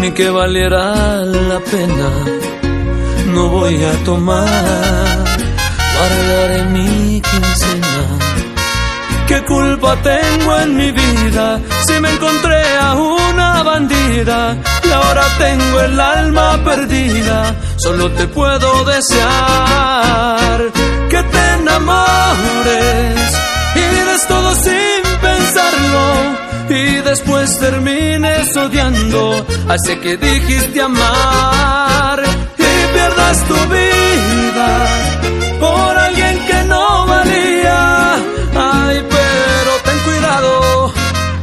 ni que valiera la pena. No voy a tomar, guardaré mi quincena. ¿Qué culpa tengo en mi vida si me encontré a una bandida y ahora tengo el alma perdida? Solo te puedo desear que te enamores y después termines odiando a que dijiste amar y pierdas tu vida por alguien que no valía. Ay, pero ten cuidado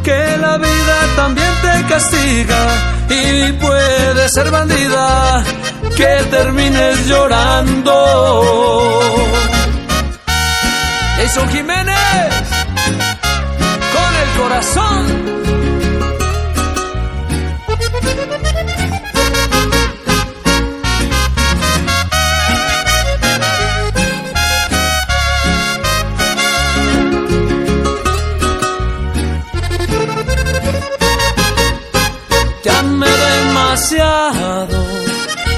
que la vida también te castiga y puede ser bandida que termines llorando. Jason Jiménez corazón. Te amé demasiado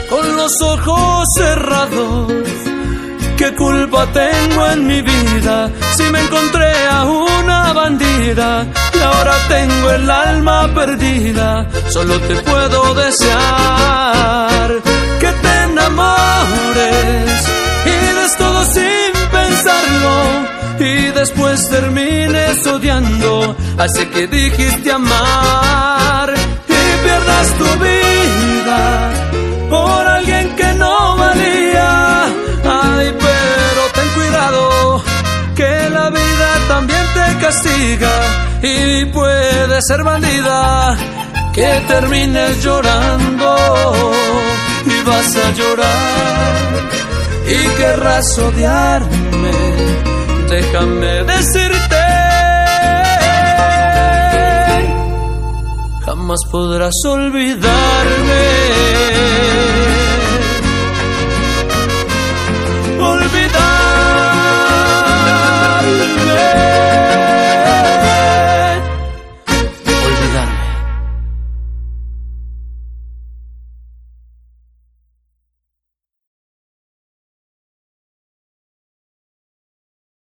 con los ojos cerrados. ¿Qué culpa tengo en mi vida si me encontré a una bandida ahora tengo el alma perdida? Solo te puedo desear que te enamores y des todo sin pensarlo y después termines odiando a ese que dijiste amar y pierdas tu vida por alguien que no valía. Ay, pero ten cuidado que la vida también te castiga y puede ser bandida que termines llorando y vas a llorar y querrás odiarme. Déjame decirte, jamás podrás olvidarme.